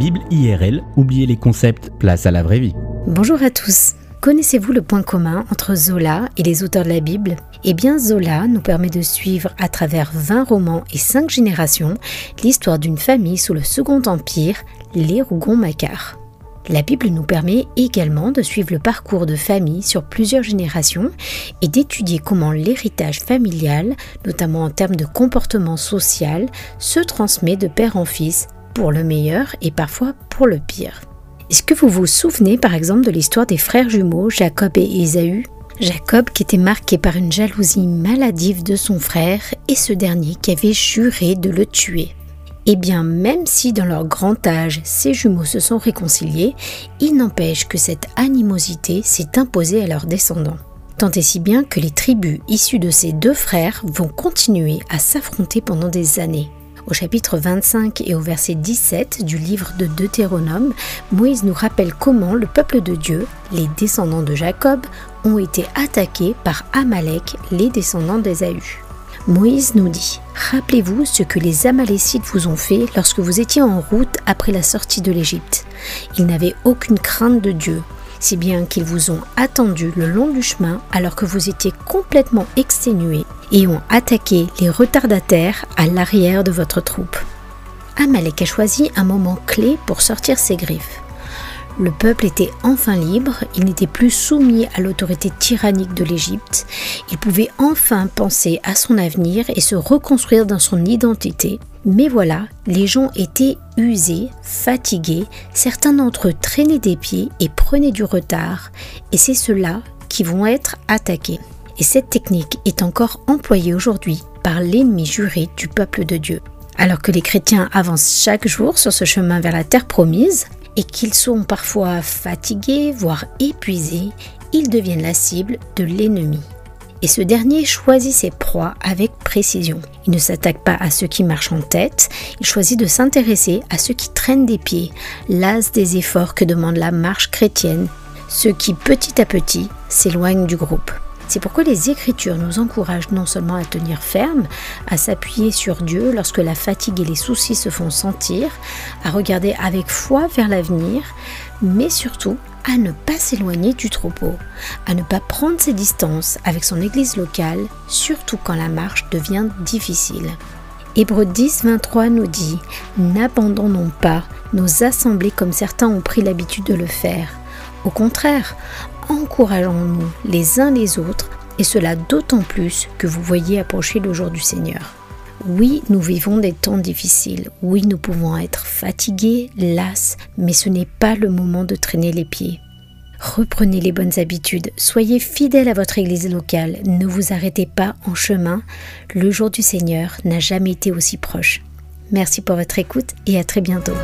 Bible IRL, oubliez les concepts, place à la vraie vie. Bonjour à tous. Connaissez-vous le point commun entre Zola et les auteurs de la Bible? Eh bien, Zola nous permet de suivre à travers 20 romans et 5 générations l'histoire d'une famille sous le Second Empire, les Rougon-Macquart. La Bible nous permet également de suivre le parcours de famille sur plusieurs générations et d'étudier comment l'héritage familial, notamment en termes de comportement social, se transmet de père en fils, pour le meilleur et parfois pour le pire. Est-ce que vous vous souvenez par exemple de l'histoire des frères jumeaux Jacob et Ésaü? Jacob qui était marqué par une jalousie maladive de son frère et ce dernier qui avait juré de le tuer. Eh bien, même si dans leur grand âge, ces jumeaux se sont réconciliés, il n'empêche que cette animosité s'est imposée à leurs descendants. Tant et si bien que les tribus issues de ces deux frères vont continuer à s'affronter pendant des années. Au chapitre 25 et au verset 17 du livre de Deutéronome, Moïse nous rappelle comment le peuple de Dieu, les descendants de Jacob, ont été attaqués par Amalek, les descendants d'Ésaü. Moïse nous dit Rappelez-vous ce que les Amalécites vous ont fait lorsque vous étiez en route après la sortie de l'Égypte. Ils n'avaient aucune crainte de Dieu, si bien qu'ils vous ont attendu le long du chemin alors que vous étiez complètement exténués et ont attaqué les retardataires à l'arrière de votre troupe. Amalek a choisi un moment clé pour sortir ses griffes. Le peuple était enfin libre, il n'était plus soumis à l'autorité tyrannique de l'Égypte, il pouvait enfin penser à son avenir et se reconstruire dans son identité. Mais voilà, les gens étaient usés, fatigués, certains d'entre eux traînaient des pieds et prenaient du retard, et c'est ceux-là qui vont être attaqués. Et cette technique est encore employée aujourd'hui par l'ennemi juré du peuple de Dieu. Alors que les chrétiens avancent chaque jour sur ce chemin vers la terre promise, et qu'ils sont parfois fatigués, voire épuisés, ils deviennent la cible de l'ennemi. Et ce dernier choisit ses proies avec précision. Il ne s'attaque pas à ceux qui marchent en tête, il choisit de s'intéresser à ceux qui traînent des pieds, las des efforts que demande la marche chrétienne, ceux qui petit à petit s'éloignent du groupe. C'est pourquoi les Écritures nous encouragent non seulement à tenir ferme, à s'appuyer sur Dieu lorsque la fatigue et les soucis se font sentir, à regarder avec foi vers l'avenir, mais surtout à ne pas s'éloigner du troupeau, à ne pas prendre ses distances avec son église locale, surtout quand la marche devient difficile. Hébreu 10, 23 nous dit N'abandonnons pas nos assemblées comme certains ont pris l'habitude de le faire. Au contraire, encourageons-nous les uns les autres, et cela d'autant plus que vous voyez approcher le jour du Seigneur. Oui, nous vivons des temps difficiles, oui, nous pouvons être fatigués, las, mais ce n'est pas le moment de traîner les pieds. Reprenez les bonnes habitudes, soyez fidèles à votre église locale, ne vous arrêtez pas en chemin, le jour du Seigneur n'a jamais été aussi proche. Merci pour votre écoute et à très bientôt.